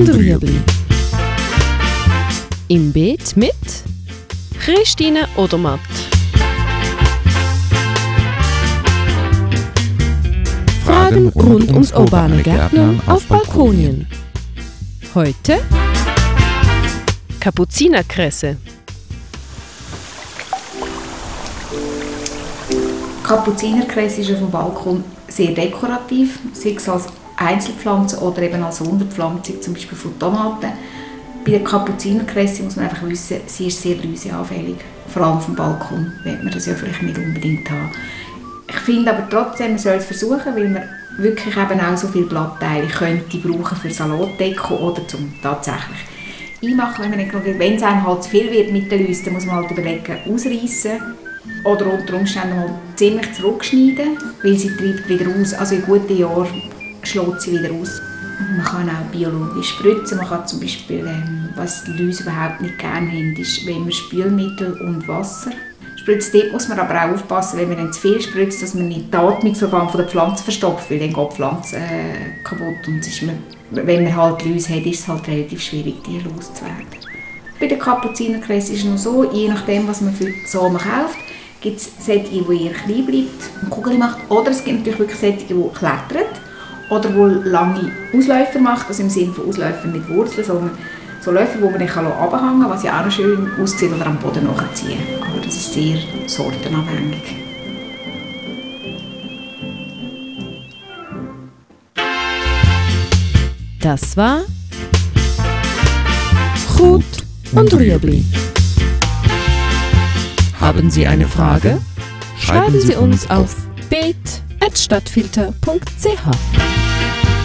und Rüebli. Im Beet mit Christine Odermatt. Fragen rund ums urbane Gärtnern auf Balkonien. Heute Kapuzinerkresse. Kapuzinerkresse ist auf dem Balkon sehr dekorativ, sei es als Einzelpflanze oder eben als Unterpflanzung, zum Beispiel von Tomaten. Bei der Kapuzinerkresse muss man einfach wissen, sie ist sehr läuseanfällig. Vor allem dem Balkon wird man das ja vielleicht nicht unbedingt haben. Ich finde aber trotzdem, man soll es versuchen, weil man wirklich eben auch so viele Blattteile könnte brauchen für Salatdeko oder zum tatsächlich einmachen, wenn man nicht wenn es einem halt zu viel wird mit den Läusen, dann muss man halt überlegen, ausreißen oder unter Umständen mal ziemlich zurückschneiden, weil sie treibt wieder aus. Also in guten Jahren schlägt sie wieder aus. Man kann auch biologisch spritzen. Man kann zum Beispiel, ähm, was die Läuse überhaupt nicht gerne haben, ist, wenn man Spülmittel und Wasser spritzt. Dort muss man aber auch aufpassen, wenn man dann zu viel spritzt, dass man nicht die Atmungsorgane der Pflanze verstopft, weil dann geht die Pflanze äh, kaputt. Und ist man, wenn man halt Läuse hat, ist es halt relativ schwierig, die loszuwerden. Bei den Kapuzinerkresse ist es noch so, je nachdem, was man für Samen kauft, gibt es solche, die eher klein bleibt und Kugel macht. Oder es gibt natürlich wirklich solche, die klettern oder die lange Ausläufer macht, also im Sinne von Ausläufer nicht Wurzeln, sondern so Läufer, die man dann abhängen kann, was ja auch noch schön aussieht, oder am Boden nachziehen. Aber das ist sehr sortenabhängig. Das war Gut und Rüebli. Haben Sie eine Frage? Schreiben Sie uns auf at stadtfilter.ch